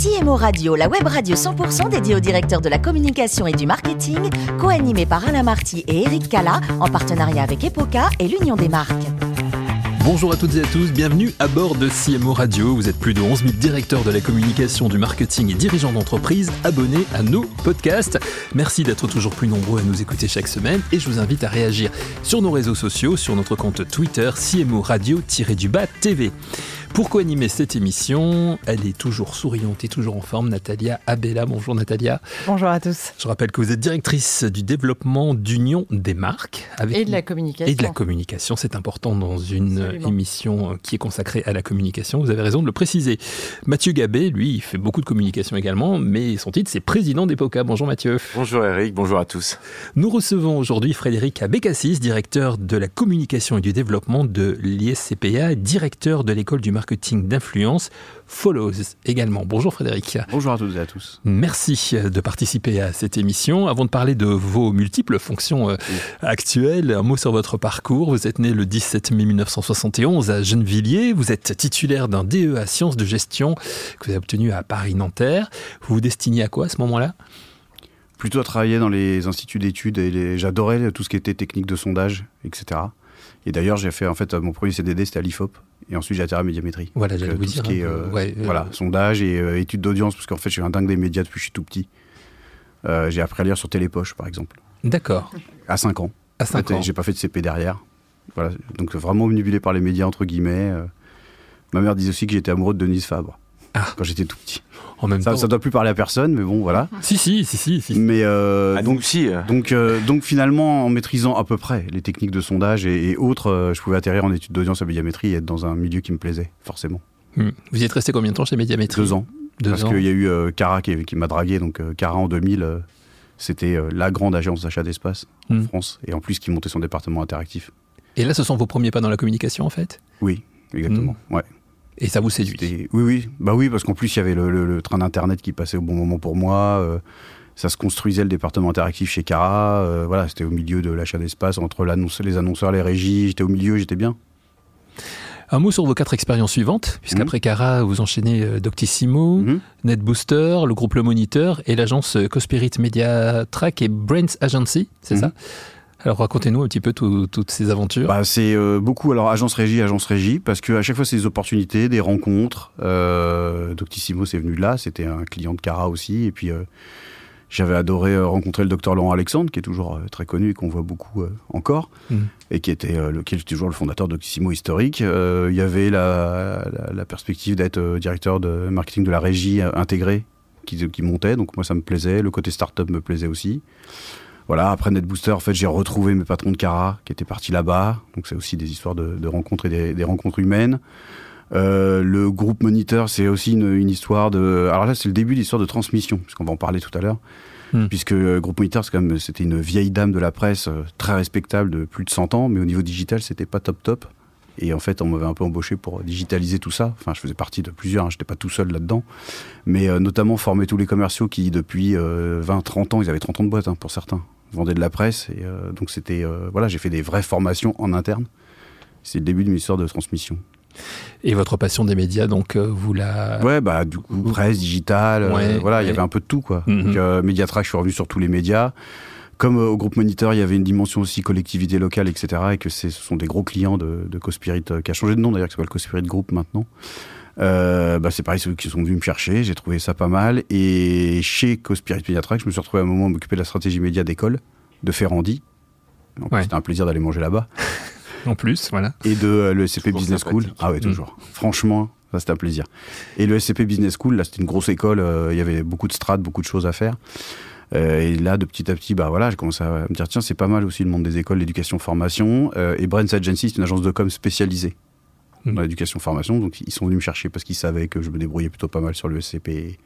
CMO Radio, la web radio 100% dédiée au directeur de la communication et du marketing, co-animée par Alain Marty et Eric Cala, en partenariat avec Epoca et l'Union des marques. Bonjour à toutes et à tous, bienvenue à bord de CMO Radio. Vous êtes plus de 11 000 directeurs de la communication, du marketing et dirigeants d'entreprise abonnés à nos podcasts. Merci d'être toujours plus nombreux à nous écouter chaque semaine et je vous invite à réagir sur nos réseaux sociaux, sur notre compte Twitter CMO Radio-du-bas TV. Pour co-animer cette émission, elle est toujours souriante et toujours en forme, Natalia Abella. Bonjour Natalia. Bonjour à tous. Je rappelle que vous êtes directrice du développement d'Union des marques. Avec et de la communication. Et de la communication, c'est important dans une émission qui est consacrée à la communication. Vous avez raison de le préciser. Mathieu Gabé, lui, il fait beaucoup de communication également, mais son titre, c'est président d'Epoca. Bonjour Mathieu. Bonjour Eric, bonjour à tous. Nous recevons aujourd'hui Frédéric Abécassis, directeur de la communication et du développement de l'ISCPA, directeur de l'école du marketing d'influence Follows également. Bonjour Frédéric. Bonjour à toutes et à tous. Merci de participer à cette émission. Avant de parler de vos multiples fonctions euh, actuelles, un mot sur votre parcours. Vous êtes né le 17 mai 1971 à Gennevilliers. Vous êtes titulaire d'un DEA Sciences de gestion que vous avez obtenu à Paris-Nanterre. Vous vous destiniez à quoi à ce moment-là? Plutôt à travailler dans les instituts d'études et j'adorais tout ce qui était technique de sondage, etc. Et d'ailleurs, j'ai fait en fait mon premier CDD, c'était à l'IFOP. Et ensuite, j'ai atterri à médiamétrie. Voilà, j'allais vous dire. Est, euh, euh, voilà, sondage et euh, études d'audience, parce qu'en fait, je suis un dingue des médias depuis que je suis tout petit. j'ai appris à lire sur Télépoche, par exemple. D'accord. À 5 ans. À 5 ans. J'ai pas fait de CP derrière. Voilà. Donc, vraiment omnibulé par les médias, entre guillemets. Ma mère disait aussi que j'étais amoureux de Denise Fabre. Ah. Quand j'étais tout petit. En même ça, temps. ça doit plus parler à personne, mais bon, voilà. Si, si, si, si. Mais euh, donc, si, donc, euh, donc finalement, en maîtrisant à peu près les techniques de sondage et, autres, euh, je pouvais atterrir en études d'audience à médiamétrie et être dans un milieu qui me plaisait, forcément. Hmm. Vous y êtes resté combien de temps chez médiamétrie Deux ans. Deux parce qu'il y a eu Cara qui, qui m'a dragué, donc Cara en 2000, c'était la grande agence d'achat d'espace en hmm. France, et en plus qui montait son département interactif. Et là, ce sont vos premiers pas dans la communication, en fait? Oui, exactement. Hmm. Ouais. Et ça vous séduit Oui, oui. Bah oui, parce qu'en plus, il y avait le, train d'Internet qui passait au bon moment pour moi. Euh, ça se construisait le département interactif chez Cara. Euh, voilà, c'était au milieu de l'achat d'espace, entre les annonceurs, les régies. J'étais au milieu, j'étais bien. Un mot sur vos quatre expériences suivantes, puisqu'après mhm. Cara, vous enchaînez euh, Doctissimo, mmh. NetBooster, le groupe Le Moniteur et l'agence Cospirit Media Track et Brains Agency, c'est mhm. ça? Alors racontez-nous un petit peu toutes ces aventures. Bah, c'est euh, beaucoup alors agence régie, agence régie, parce que à chaque fois c'est des opportunités, des rencontres. Euh, Doctissimo c'est venu là, c'était un client de Cara aussi, et puis euh, j'avais adoré rencontrer le docteur Laurent Alexandre, qui est toujours très connu et qu'on voit beaucoup encore, mm. et qui était, le, qui est toujours le fondateur d'Octissimo historique. Il y avait la, la, perspective d'être directeur de marketing de la régie intégrée qui, qui montait, donc moi ça me plaisait. Le côté start-up me plaisait aussi. Voilà, après NetBooster, en fait, j'ai retrouvé mes patrons de Cara qui étaient partis là-bas. Donc, c'est aussi des histoires de, rencontres et des, rencontres humaines. Euh, le groupe Moniteur, c'est aussi une, histoire de. Alors là, c'est le début de l'histoire de transmission, puisqu'on va en parler tout à l'heure. Hmm. Puisque le groupe Moniteur, c'était une vieille dame de la presse, euh, très respectable de plus de 100 ans, mais au niveau digital, c'était pas top top. Et en fait, on m'avait un peu embauché pour digitaliser tout ça. Enfin, je faisais partie de plusieurs, hein, je n'étais pas tout seul là-dedans. Mais euh, notamment former tous les commerciaux qui, depuis 20, 30 ans, ils avaient 30 ans de boîte hein, pour certains, vendait de la presse. Et euh, donc, c'était. Euh, voilà, j'ai fait des vraies formations en interne. C'est le début d'une histoire de transmission. Et votre passion des médias, donc, euh, vous la. Ouais, bah, du coup, presse, digital, voilà, il y avait un peu de tout, quoi. Mm Mediatrack, je suis revenu sur tous les médias. Comme au groupe Moniteur, il y avait une dimension aussi collectivité locale, etc. Et que ce sont des gros clients de, de Cospirit, qui a changé de nom d'ailleurs, qui s'appelle Cospirit Group maintenant. Euh, bah c'est pareil, ceux qui sont venus me chercher, j'ai trouvé ça pas mal. Et chez Cospirit Mediatrack, je me suis retrouvé à un moment à m'occuper de la stratégie média d'école de Ferrandi. C'était un plaisir d'aller manger là-bas. en plus, voilà. Et de euh, l'ESCP Business School. Ah ouais, toujours. Mm. Franchement, ça c'était un plaisir. Et le SCP Business School, là c'était une grosse école, euh, il y avait beaucoup de strates, beaucoup de choses à faire. et là, de petit à petit, bah voilà, j'ai commencé à me dire tiens, c'est pas mal aussi le monde des écoles, l'éducation, formation. et Brands Agency, c'est une agence de com spécialisée dans l'éducation formation. Donc ils sont venus me chercher parce qu'ils savaient que je me débrouillais plutôt pas mal sur le SCP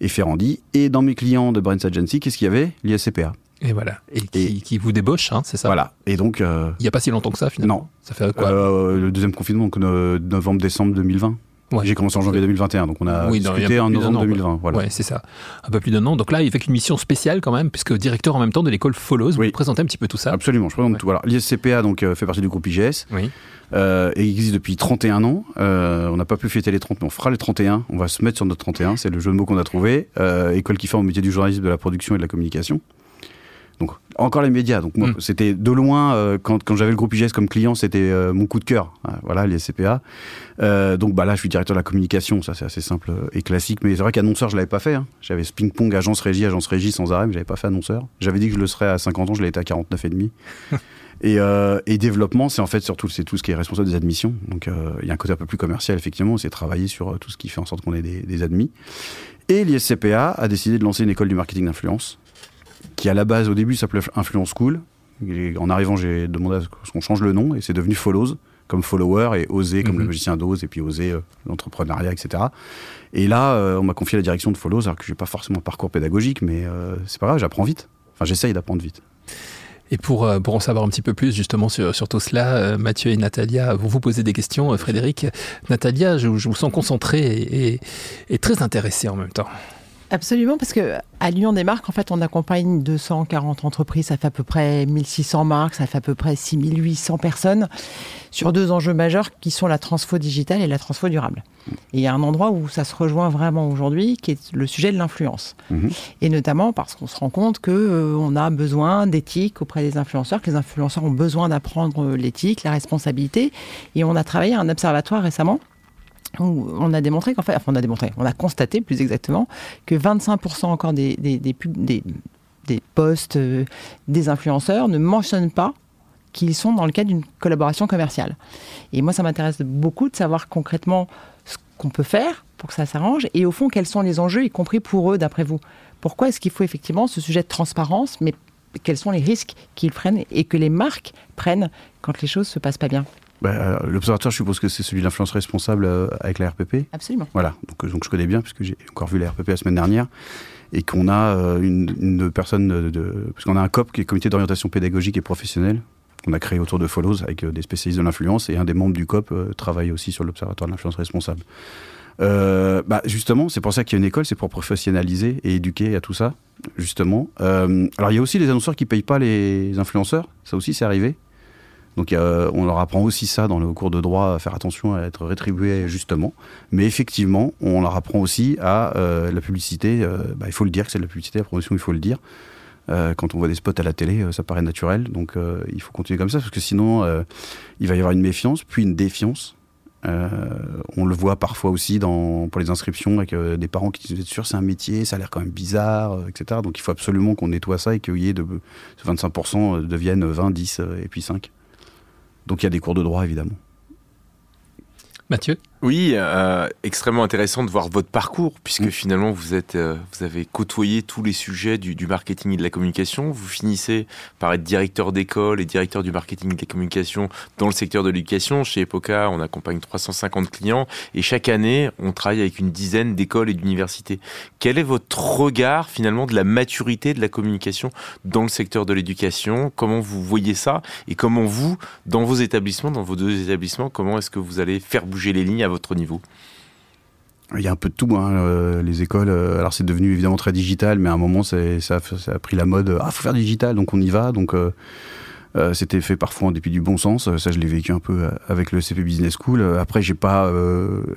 et, Ferrandi. Et dans mes clients de Brands Agency, qu'est-ce qu'il y avait? L'ISCPA. Et voilà. Et qui, vous débauche, hein, c'est ça? Voilà. Et donc. Euh, Il n'y a pas si longtemps que ça, finalement? Non. Ça fait quoi? Euh, Le deuxième confinement, donc novembre-décembre 2020. J'ai commencé en janvier 2021, donc on a discuté en novembre 2020. Voilà. Ouais, c'est ça. Un peu plus d'un an. Donc là, il fait une mission spéciale quand même, puisque directeur en même temps de l'école Follows. Vous présentez un petit peu tout ça Absolument, je présente tout. l'ISCPA donc, euh, fait partie du groupe IGS. Oui. Euh, et il existe depuis 31 ans. Euh, on n'a pas pu fêter les 30, mais on fera les 31. On va se mettre sur notre 31. C'est le jeu de mots qu'on a trouvé. école qui forme au métier du journalisme, de la production et de la communication. Donc encore les médias. Donc moi, mm. c'était de loin euh, quand, quand j'avais le groupe IGS comme client, c'était euh, mon coup de cœur. Euh, voilà les CPA. donc bah là, je suis directeur de la communication. Ça c'est assez simple et classique. Mais c'est vrai qu'annonceur, je l'avais pas fait. Hein. J'avais ce ping-pong agence régie, agence régie sans arrêt, mais j'avais pas fait annonceur. J'avais dit que je le serais à 50 ans, je l'ai été à 49 et demi. Et, et, développement, c'est en fait surtout c'est tout ce qui est responsable des admissions. Donc il y a un côté un peu plus commercial effectivement, c'est travailler sur tout ce qui fait en sorte qu'on ait des, des admis. Et l'ISCPA a décidé de lancer une école du marketing d'influence qui à la base au début s'appelait Influence School. en arrivant, j'ai demandé à ce qu'on change le nom et c'est devenu Follows, comme follower et oser comme le mhm. magicien d'ose et puis oser euh, l'entrepreneuriat, etc. Et là, euh, on m'a confié la direction de Follows, alors que je n'ai pas forcément un parcours pédagogique, mais euh, c'est pas grave, j'apprends vite. Enfin, j'essaye d'apprendre vite. Et pour, pour en savoir un petit peu plus justement sur, sur tout cela, Mathieu et Natalia vont vous poser des questions. Frédéric, Natalia, je, vous sens concentré et, et très intéressé en même temps. Absolument, parce que à l'Union des marques, en fait, on accompagne 240 entreprises, ça fait à peu près 1600 marques, ça fait à peu près 6800 personnes sur deux enjeux majeurs qui sont la transfo digitale et la transfo durable. Et il y a un endroit où ça se rejoint vraiment aujourd'hui, qui est le sujet de l'influence. Mhm. Et notamment parce qu'on se rend compte que euh, on a besoin d'éthique auprès des influenceurs, que les influenceurs ont besoin d'apprendre l'éthique, la responsabilité. Et on a travaillé à un observatoire récemment on a démontré qu'en on a démontré, on a constaté plus exactement que 25% encore des, des, des, postes euh, des influenceurs ne mentionnent pas qu'ils sont dans le cadre d'une collaboration commerciale. Et moi, ça m'intéresse beaucoup de savoir concrètement ce qu'on peut faire pour que ça s'arrange et au fond, quels sont les enjeux, y compris pour eux, d'après vous. Pourquoi est-ce qu'il faut effectivement ce sujet de transparence, mais quels sont les risques qu'ils prennent et que les marques prennent quand les choses se passent pas bien? Bah, euh, L'observatoire, je suppose que c'est celui de l'influence responsable euh, avec la RPP. Absolument. Voilà, donc, euh, donc je connais bien, puisque j'ai encore vu la RPP la semaine dernière, et qu'on a une, une, personne de. parce qu'on a un COP qui est Comité d'orientation pédagogique et professionnelle, qu'on a créé autour de Follows avec des spécialistes de l'influence, et un des membres du COP travaille aussi sur l'observatoire de l'influence responsable. bah justement, c'est pour ça qu'il y a une école, c'est pour professionnaliser et éduquer à tout ça, justement. alors il y a aussi les annonceurs qui payent pas les influenceurs, ça aussi c'est arrivé. Donc on leur apprend aussi ça dans le cours de droit, à faire attention à être rétribué justement. Mais effectivement, on leur apprend aussi à euh, la publicité. Euh, bah, il faut le dire que c'est de la publicité, la promotion, il faut le dire. Euh, quand on voit des spots à la télé, ça paraît naturel. Donc il faut continuer comme ça, parce que sinon, il va y avoir une méfiance, puis une défiance. on le voit parfois aussi dans, pour les inscriptions avec des parents qui disent sûr c'est un métier, ça a l'air quand même bizarre, etc. Donc il faut absolument qu'on nettoie ça et qu'il y ait de 25% deviennent 20, 10 et puis 5. Donc il y a des cours de droit, évidemment. Mathieu? Oui, euh, extrêmement intéressant de voir votre parcours, puisque mm. finalement vous êtes, euh, vous avez côtoyé tous les sujets du, marketing et de la communication. Vous finissez par être directeur d'école et directeur du marketing et de la communication dans le secteur de l'éducation. Chez Epoca, on accompagne 350 clients et chaque année, on travaille avec une dizaine d'écoles et d'universités. Quel est votre regard finalement de la maturité de la communication dans le secteur de l'éducation? Comment vous voyez ça? Et comment vous, dans vos établissements, dans vos deux établissements, comment est-ce que vous allez faire bouger les lignes votre niveau il y a un peu de tout, hein, euh, les écoles. Euh, alors c'est devenu évidemment très digital, mais à un moment ça, ça, a pris la mode. Ah, faut faire digital, donc on y va. Donc euh, c'était fait parfois en dépit du bon sens. Ça, je l'ai vécu un peu avec le CP Business School. Après, j'ai pas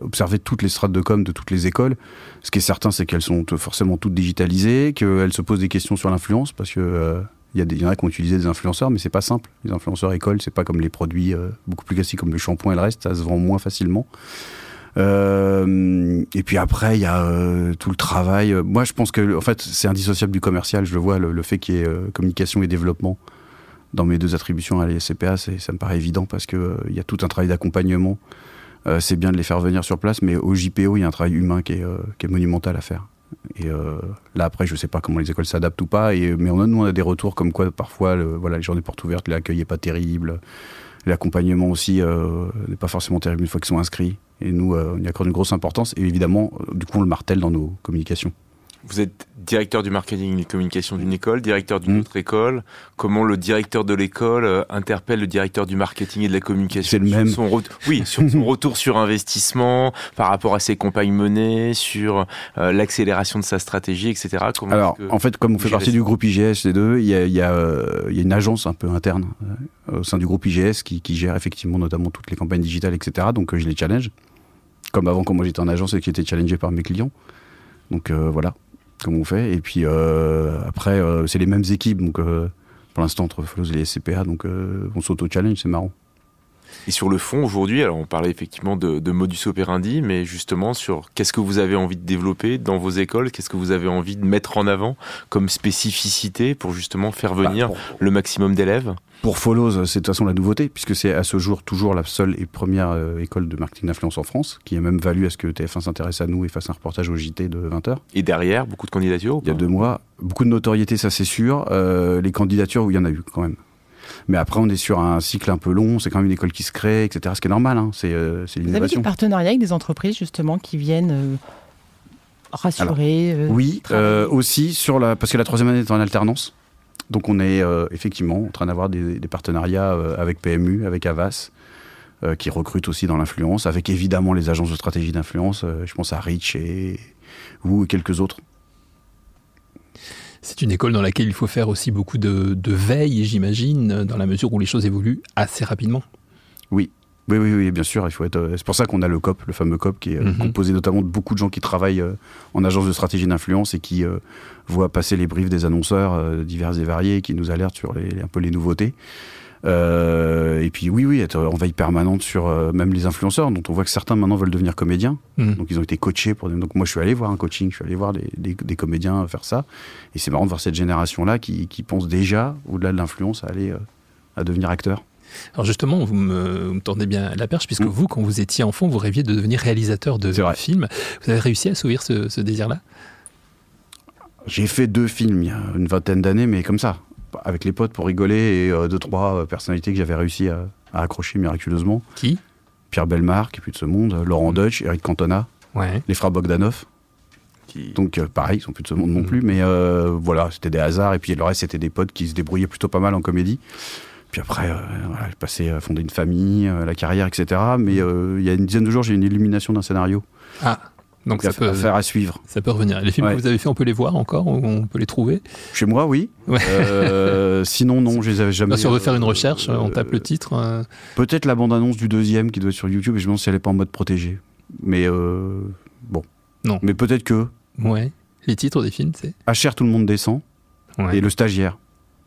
observé toutes les strates de com de toutes les écoles. Ce qui est certain, c'est qu'elles sont forcément toutes digitalisées, qu'elles se posent des questions sur l'influence, parce que il y, y en a qui ont utilisé des influenceurs, mais c'est pas simple. Les influenceurs écoles, c'est pas comme les produits beaucoup plus classiques comme le shampoing et le reste, ça se vend moins facilement. Euh, et puis après, il y a euh, tout le travail. Moi, je pense que en fait, c'est indissociable du commercial. Je le vois, le, fait qu'il y ait euh, communication et développement dans mes deux attributions à l'ISCPA, ça me paraît évident parce que il y a tout un travail d'accompagnement. c'est bien de les faire venir sur place, mais au JPO, il y a un travail humain qui est monumental à faire. Et là, après, je sais pas comment les écoles s'adaptent ou pas, mais on a, nous, on a des retours comme quoi, parfois, voilà, les journées portes ouvertes, l'accueil n'est pas terrible, l'accompagnement aussi n'est pas forcément terrible une fois qu'ils sont inscrits. Et nous, euh, on y accorde une grosse importance. Et évidemment, euh, du coup, on le martèle dans nos communications. Vous êtes directeur du marketing et de communication d'une école, directeur d'une Mm. autre école. Comment le directeur de l'école euh, interpelle le directeur du marketing et de la communication C'est le même. son Oui, sur son retour sur investissement, par rapport à ses campagnes menées, sur euh, l'accélération de sa stratégie, etc. Comment Alors, que- en fait, comme on fait partie du groupe IGS, les deux, il y a, il y a, euh, il y a une agence un peu interne euh, au sein du groupe IGS qui, qui gère effectivement notamment toutes les campagnes digitales, etc. Donc, je les challenge. Comme avant, quand moi j'étais en agence et que j'étais challengé par mes clients. Donc, euh, voilà comment on fait. Et puis, euh, après, euh, c'est les mêmes équipes. Donc, euh, pour l'instant, entre Follows et les SCPA, donc on s'auto-challenge, c'est marrant. Et sur le fond, aujourd'hui, alors on parlait effectivement de, de modus operandi, mais justement sur qu'est-ce que vous avez envie de développer dans vos écoles, qu'est-ce que vous avez envie de mettre en avant comme spécificité pour justement faire venir Bah, pour- le maximum d'élèves? Pour Follows, c'est de toute façon la nouveauté, puisque c'est à ce jour toujours la seule et première euh, école de marketing d'influence en France, qui a même valu à ce que TF1 s'intéresse à nous et fasse un reportage au JT de 20h, Et derrière, beaucoup de candidatures il y a deux mois. Beaucoup de notoriété, ça c'est sûr. Euh, les candidatures, où il y en a eu quand même. Mais après, on est sur un cycle un peu long, c'est quand même une école qui se crée, etc. Ce qui est normal, hein, c'est euh, Vous avez des partenariats avec des entreprises justement qui viennent euh, rassurer euh, Oui, euh, aussi sur la parce que la troisième année est en alternance. Donc on est effectivement en train d'avoir des, des partenariats avec PMU, avec Avas, qui recrutent aussi dans l'influence, avec évidemment les agences de stratégie d'influence. je pense à Rich et ou quelques autres. C'est une école dans laquelle il faut faire aussi beaucoup de, de veille, j'imagine, dans la mesure où les choses évoluent assez rapidement. Oui, oui, oui, bien sûr. Il faut être. euh, c'est pour ça qu'on a le COP, le fameux COP, qui est euh, Mhm. composé notamment de beaucoup de gens qui travaillent euh, en agence de stratégie d'influence et qui euh, voient passer les briefs des annonceurs euh, divers et variés, et qui nous alertent sur les, un peu les nouveautés. Euh, et puis oui, oui, être en veille permanente sur euh, même les influenceurs, dont on voit que certains maintenant veulent devenir comédiens. Mhm. Donc ils ont été coachés. Pour... Donc moi je suis allé voir un coaching, je suis allé voir des, des- des comédiens faire ça. Et c'est marrant de voir cette génération-là qui, qui pense déjà, au-delà de l'influence, à aller euh, à devenir acteur. Alors justement, vous me, vous me tendez bien la perche, puisque Mm. vous, quand vous étiez enfant, vous rêviez de devenir réalisateur de films. Vous avez réussi à assouvir ce, ce désir-là? J'ai fait deux films il y a une vingtaine d'années, mais comme ça, avec les potes pour rigoler et euh, deux, trois euh, personnalités que j'avais réussi à, à accrocher miraculeusement. Qui? Pierre Belmar, qui est plus de ce monde, Laurent Deutsch, Eric Cantona, Ouais. les frères Bogdanov. qui- Donc euh, pareil, ils sont plus de ce monde non Mhm. plus, mais euh, voilà, c'était des hasards. Et puis le reste, c'était des potes qui se débrouillaient plutôt pas mal en comédie. Puis après, euh, voilà, j'ai passé à fonder une famille, euh, la carrière, etc. Mais euh, il y a une dizaine de jours, j'ai eu une illumination d'un scénario. Ah, donc ça à, peut, à faire à suivre. ça peut revenir. Les films Ouais. que vous avez fait, on peut les voir encore On peut les trouver? Chez moi, oui. Ouais. Euh, sinon, non, je les avais jamais. Bien sûr, on veut faire une euh, recherche, on tape le titre. euh, Peut-être la bande-annonce du deuxième qui doit être sur YouTube, et je me demande si elle est pas en mode protégé. Mais bon. Non. Mais peut-être que Ouais. Les titres des films, c'est? HR, tout le monde descend, Ouais. et le stagiaire.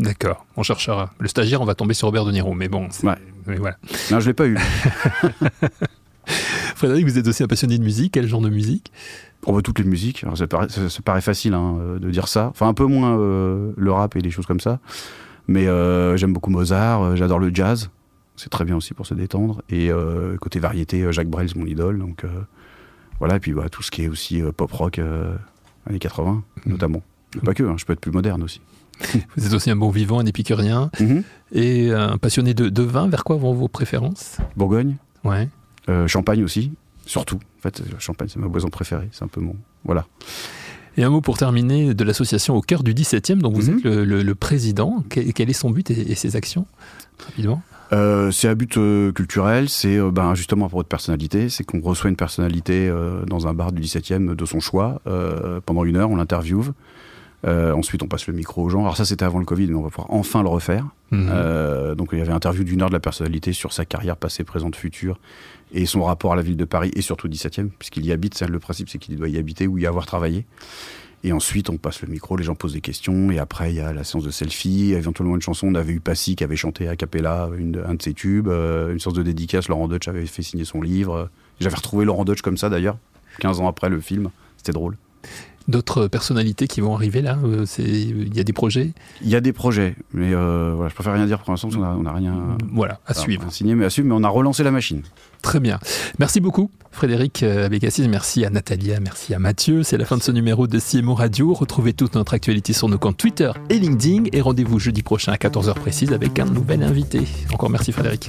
D'accord, on cherchera. Le stagiaire, on va tomber sur Robert De Niro, mais bon, Ouais. mais voilà. Non, je l'ai pas eu. Frédéric, vous êtes aussi un passionné de musique. Quel genre de musique? On voit toutes les musiques. Alors, ça, paraît, ça- ça paraît facile hein, euh, de dire ça. Enfin, un peu moins euh, le rap et des choses comme ça. Mais euh, j'aime beaucoup Mozart, j'adore le jazz. C'est très bien aussi pour se détendre. Et euh, côté variété, Jacques Brel, c'est mon idole. Donc voilà, et puis bah, tout ce qui est aussi pop rock années 80, Mhm. notamment. Mais pas que, hein, je peux être plus moderne aussi. Vous êtes aussi un bon vivant, un épicurien Mhm. et un passionné de, de vin. Vers quoi vont vos préférences? Bourgogne, Ouais. Euh, Champagne aussi, surtout. En fait, euh, Champagne, c'est ma boisson préférée. C'est un peu mon. Voilà. Et un mot pour terminer de l'association Au cœur du 17e, dont vous Mhm. êtes le, le- le président. Quel, quel est son but et, et ses actions Rapidement? Euh, c'est à but euh, culturel, c'est euh, ben, justement pour votre personnalité, c'est qu'on reçoit une personnalité dans un bar du 17e de son choix pendant une heure, on l'interviewe. Euh, ensuite, on passe le micro aux gens. Alors ça, c'était avant le Covid, mais on va pouvoir enfin le refaire. Mhm. Euh, donc il y avait interview d'une heure de la personnalité sur sa carrière passée, présente, future, et son rapport à la ville de Paris, et surtout 17e, puisqu'il y habite. Le principe, c'est qu'il doit y habiter ou y avoir travaillé. Et ensuite, on passe le micro, les gens posent des questions, et après, il y a la séance de selfie, éventuellement une chanson. On avait eu Passy qui avait chanté a cappella une, un de ses tubes, euh, une séance de dédicace. Laurent Deutsch avait fait signer son livre. J'avais retrouvé Laurent Deutsch comme ça d'ailleurs, 15 ans après le film. C'était drôle. D'autres personnalités qui vont arriver là euh, c'est- Il y a des projets Il y a des projets, mais euh, voilà, je préfère rien dire pour l'instant parce qu'on n'a rien Voilà, à suivre. signé, mais à suivre. Mais on a relancé la machine. Très bien. Merci beaucoup, Frédéric euh, Abécassis. Merci à Natalia, merci à Mathieu. C'est la fin de ce numéro de CMO Radio. Retrouvez toute notre actualité sur nos comptes Twitter et LinkedIn. Et rendez-vous jeudi prochain à 14h précise avec un nouvel invité. Encore merci, Frédéric.